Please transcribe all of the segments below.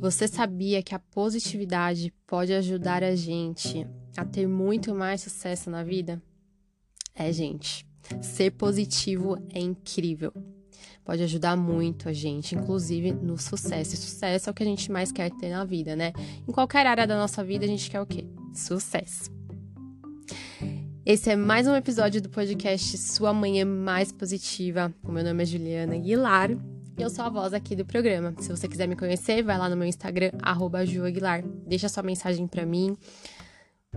Você sabia que a positividade pode ajudar a gente a ter muito mais sucesso na vida? É, gente, ser positivo é incrível. Pode ajudar muito a gente, inclusive no sucesso. E sucesso é o que a gente mais quer ter na vida, né? Em qualquer área da nossa vida, a gente quer o quê? Sucesso. Esse é mais um episódio do podcast Sua Manhã Mais Positiva. O meu nome é Juliana Aguilar eu sou a voz aqui do programa. Se você quiser me conhecer, vai lá no meu Instagram, @juaguilar. Deixa sua mensagem para mim.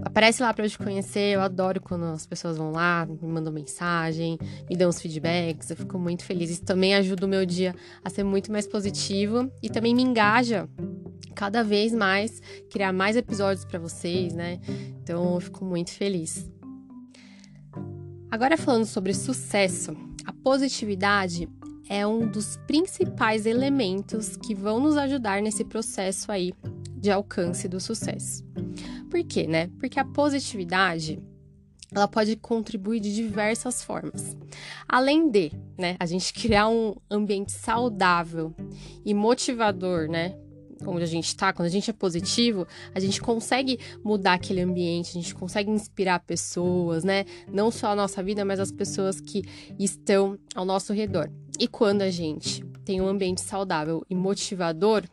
Aparece lá para eu te conhecer. Eu adoro quando as pessoas vão lá, me mandam mensagem, me dão os feedbacks. Eu fico muito feliz. Isso também ajuda o meu dia a ser muito mais positivo e também me engaja cada vez mais criar mais episódios para vocês, né? Então eu fico muito feliz. Agora falando sobre sucesso, a positividade é um dos principais elementos que vão nos ajudar nesse processo aí de alcance do sucesso. Por quê, né? Porque a positividade ela pode contribuir de diversas formas. Além de, né, a gente criar um ambiente saudável e motivador, né, onde a gente está, quando a gente é positivo, a gente consegue mudar aquele ambiente, a gente consegue inspirar pessoas, né? Não só a nossa vida, mas as pessoas que estão ao nosso redor. E quando a gente tem um ambiente saudável e motivador,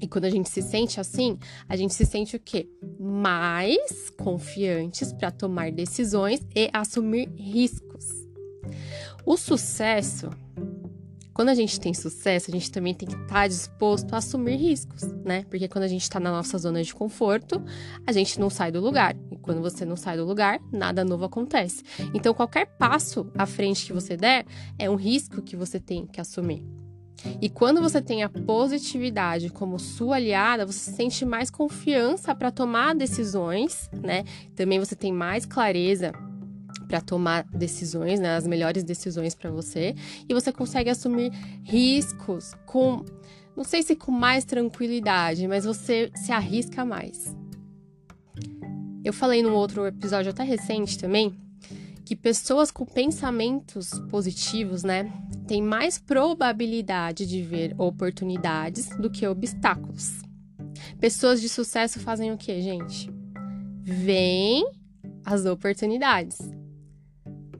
e quando a gente se sente assim, a gente se sente o quê? Mais confiantes para tomar decisões e assumir riscos. O sucesso quando a gente tem sucesso, a gente também tem que estar tá disposto a assumir riscos, né? Porque quando a gente está na nossa zona de conforto, a gente não sai do lugar. Quando você não sai do lugar, nada novo acontece. Então, qualquer passo à frente que você der é um risco que você tem que assumir. E quando você tem a positividade como sua aliada, você sente mais confiança para tomar decisões, né? Também você tem mais clareza para tomar decisões, né, as melhores decisões para você, e você consegue assumir riscos com, não sei se com mais tranquilidade, mas você se arrisca mais. Eu falei num outro episódio até recente também que pessoas com pensamentos positivos, né, têm mais probabilidade de ver oportunidades do que obstáculos. Pessoas de sucesso fazem o que, gente? Vêm as oportunidades.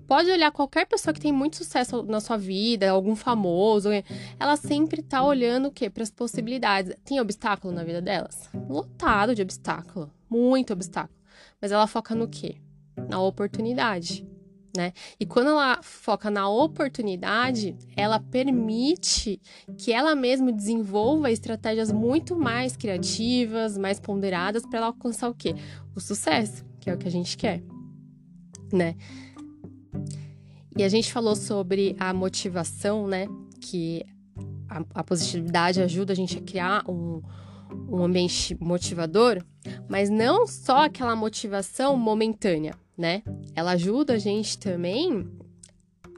Pode olhar qualquer pessoa que tem muito sucesso na sua vida, algum famoso, ela sempre tá olhando o quê? Para as possibilidades. Tem obstáculo na vida delas? Lotado de obstáculo, muito obstáculo. Mas ela foca no quê? Na oportunidade. Né? E quando ela foca na oportunidade, ela permite que ela mesma desenvolva estratégias muito mais criativas, mais ponderadas para ela alcançar o quê? O sucesso, que é o que a gente quer, né? E a gente falou sobre a motivação, né? Que a, a positividade ajuda a gente a criar um, um ambiente motivador, mas não só aquela motivação momentânea, né? Ela ajuda a gente também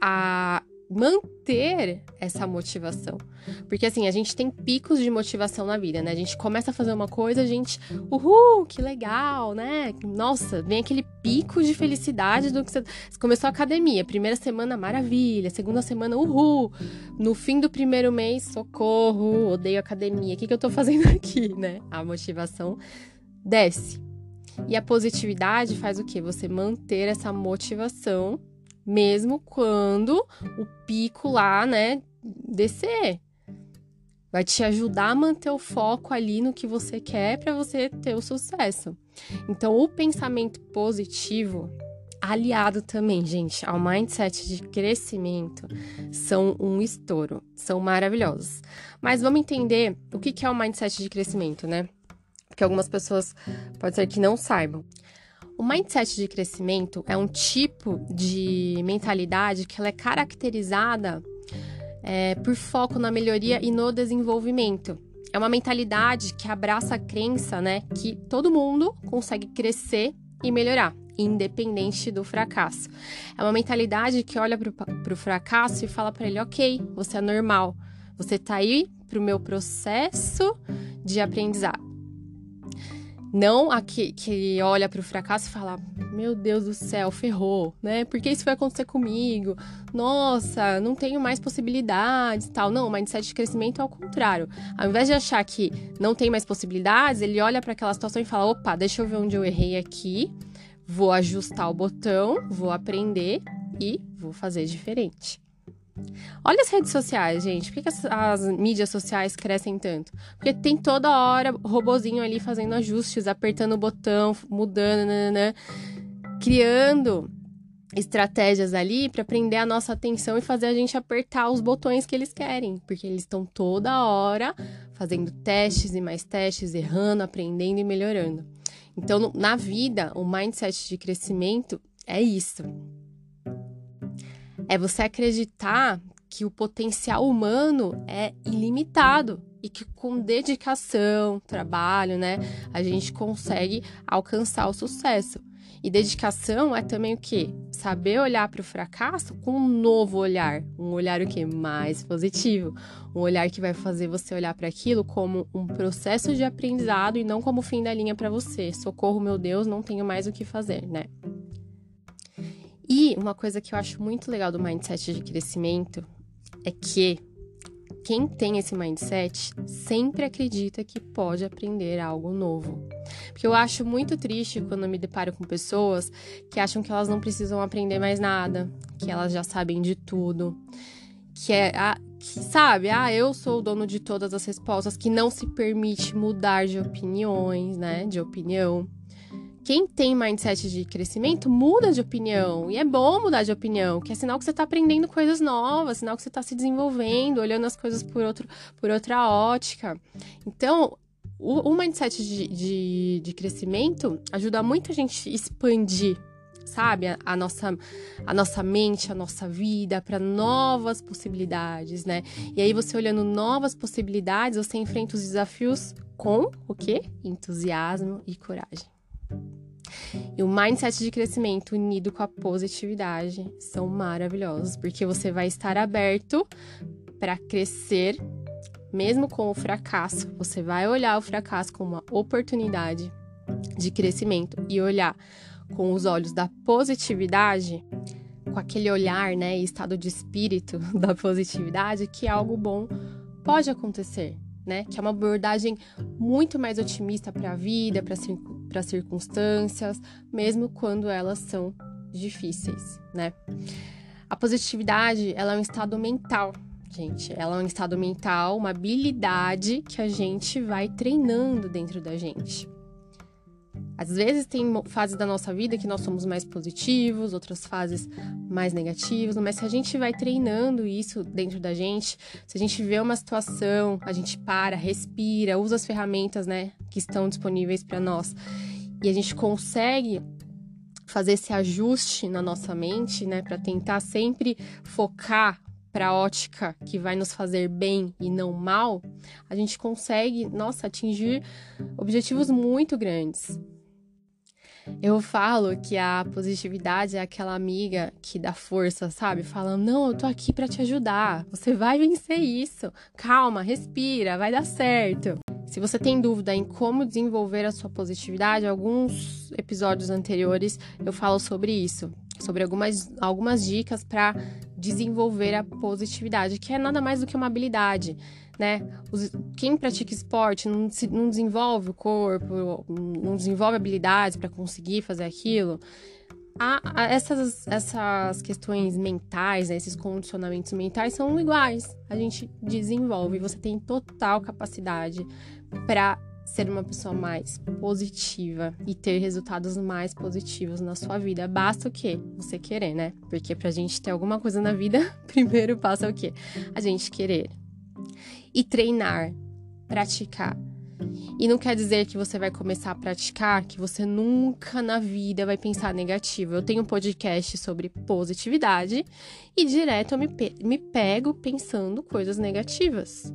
a manter essa motivação. Porque assim, a gente tem picos de motivação na vida, né? A gente começa a fazer uma coisa, a gente, uhul, que legal, né? Nossa, vem aquele pico de felicidade do que você, você começou a academia. Primeira semana, maravilha. Segunda semana, uhul. No fim do primeiro mês, socorro, odeio academia. O que, que eu tô fazendo aqui, né? A motivação desce. E a positividade faz o quê? Você manter essa motivação mesmo quando o pico lá, né, descer. Vai te ajudar a manter o foco ali no que você quer para você ter o sucesso. Então, o pensamento positivo, aliado também, gente, ao mindset de crescimento, são um estouro, são maravilhosos. Mas vamos entender o que é o mindset de crescimento, né? Porque algumas pessoas pode ser que não saibam. O mindset de crescimento é um tipo de mentalidade que ela é caracterizada é, por foco na melhoria e no desenvolvimento. É uma mentalidade que abraça a crença, né, que todo mundo consegue crescer e melhorar, independente do fracasso. É uma mentalidade que olha para o fracasso e fala para ele: ok, você é normal, você está aí para o meu processo de aprendizado. Não a que, que olha para o fracasso e fala: Meu Deus do céu, ferrou, né? Por que isso vai acontecer comigo? Nossa, não tenho mais possibilidades tal. Não, o mindset de crescimento é ao contrário. Ao invés de achar que não tem mais possibilidades, ele olha para aquela situação e fala: Opa, deixa eu ver onde eu errei aqui, vou ajustar o botão, vou aprender e vou fazer diferente. Olha as redes sociais, gente. Por que, as, as, mídias sociais crescem tanto? Porque tem toda hora robozinho ali fazendo ajustes, apertando o botão, mudando, nananã, criando estratégias ali para prender a nossa atenção e fazer a gente apertar os botões que eles querem, porque eles estão toda hora fazendo testes e mais testes, errando, aprendendo e melhorando. Então, na vida, o mindset de crescimento é isso. É você acreditar que o potencial humano é ilimitado e que com dedicação, trabalho, né, a gente consegue alcançar o sucesso. E dedicação é também o quê? Saber olhar para o fracasso com um novo olhar, um olhar o quê? Mais positivo, um olhar que vai fazer você olhar para aquilo como um processo de aprendizado e não como fim da linha para você. Socorro, meu Deus, não tenho mais o que fazer, né? E uma coisa que eu acho muito legal do mindset de crescimento é que quem tem esse mindset sempre acredita que pode aprender algo novo. Porque eu acho muito triste quando me deparo com pessoas que acham que elas não precisam aprender mais nada, que elas já sabem de tudo, que é a, que sabe, ah, eu sou o dono de todas as respostas, que não se permite mudar de opiniões, né, de opinião quem tem mindset de crescimento muda de opinião. E é bom mudar de opinião, que é sinal que você está aprendendo coisas novas, sinal que você está se desenvolvendo, olhando as coisas por, outro, por outra ótica. Então, o, o mindset de, de, de, crescimento ajuda muito a gente expandir, sabe, a, a nossa, a nossa mente, a nossa vida para novas possibilidades, né? E aí você olhando novas possibilidades, você enfrenta os desafios com o quê? Entusiasmo e coragem. E o mindset de crescimento unido com a positividade são maravilhosos, porque você vai estar aberto para crescer, mesmo com o fracasso. Você vai olhar o fracasso como uma oportunidade de crescimento e olhar com os olhos da positividade, com aquele olhar, né, estado de espírito da positividade, que algo bom pode acontecer, né? Que é uma abordagem muito mais otimista para a vida, para as circunstâncias, mesmo quando elas são difíceis, né? A positividade, ela é um estado mental, gente. Ela é um estado mental, uma habilidade que a gente vai treinando dentro da gente. Às vezes tem fases da nossa vida que nós somos mais positivos, outras fases mais negativas, mas se a gente vai treinando isso dentro da gente, se a gente vê uma situação, a gente para, respira, usa as ferramentas, né, que estão disponíveis para nós, e a gente consegue fazer esse ajuste na nossa mente, né, para tentar sempre focar para a ótica que vai nos fazer bem e não mal, a gente consegue, nossa, atingir objetivos muito grandes. Eu falo que a positividade é aquela amiga que dá força, sabe? Falando: "Não, eu tô aqui para te ajudar. Você vai vencer isso. Calma, respira, vai dar certo". Se você tem dúvida em como desenvolver a sua positividade, alguns episódios anteriores eu falo sobre isso, sobre algumas, algumas dicas para desenvolver a positividade, que é nada mais do que uma habilidade né? Os, quem pratica esporte não, se, não desenvolve o corpo, não desenvolve habilidades para conseguir fazer aquilo. Essas, essas questões mentais, né, esses condicionamentos mentais são iguais. A gente desenvolve, você tem total capacidade para ser uma pessoa mais positiva e ter resultados mais positivos na sua vida. Basta o quê? Você querer, né? Porque pra gente ter alguma coisa na vida, primeiro passo é o quê? A gente querer e treinar, praticar. E não quer dizer que você vai começar a praticar, que você nunca na vida vai pensar negativo. Eu tenho um podcast sobre positividade e direto eu me, pe me pego pensando coisas negativas.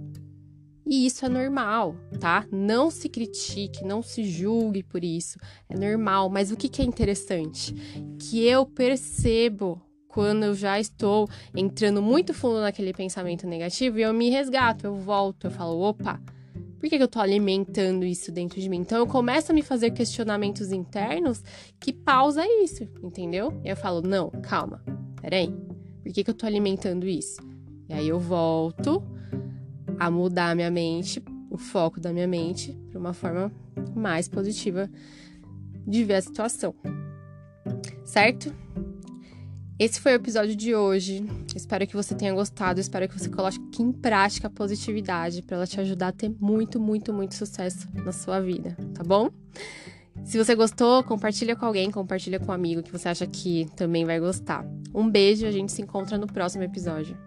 E isso é normal, tá? Não se critique, não se julgue por isso. É normal. Mas o que, que é interessante? Que eu percebo quando eu já estou entrando muito fundo naquele pensamento negativo eu me resgato, eu volto, eu falo, opa, Por que, que eu tô alimentando isso dentro de mim? Então eu começo a me fazer questionamentos internos que pausa isso, entendeu? E eu falo, não, calma, peraí. Por que, que eu tô alimentando isso? E aí eu volto a mudar a minha mente, o foco da minha mente, para uma forma mais positiva de ver a situação. Certo? Esse foi o episódio de hoje. Espero que você tenha gostado. Espero que você coloque em prática a positividade para ela te ajudar a ter muito, muito, muito sucesso na sua vida, tá bom? Se você gostou, compartilha com alguém, compartilha com um amigo que você acha que também vai gostar. Um beijo, a gente se encontra no próximo episódio.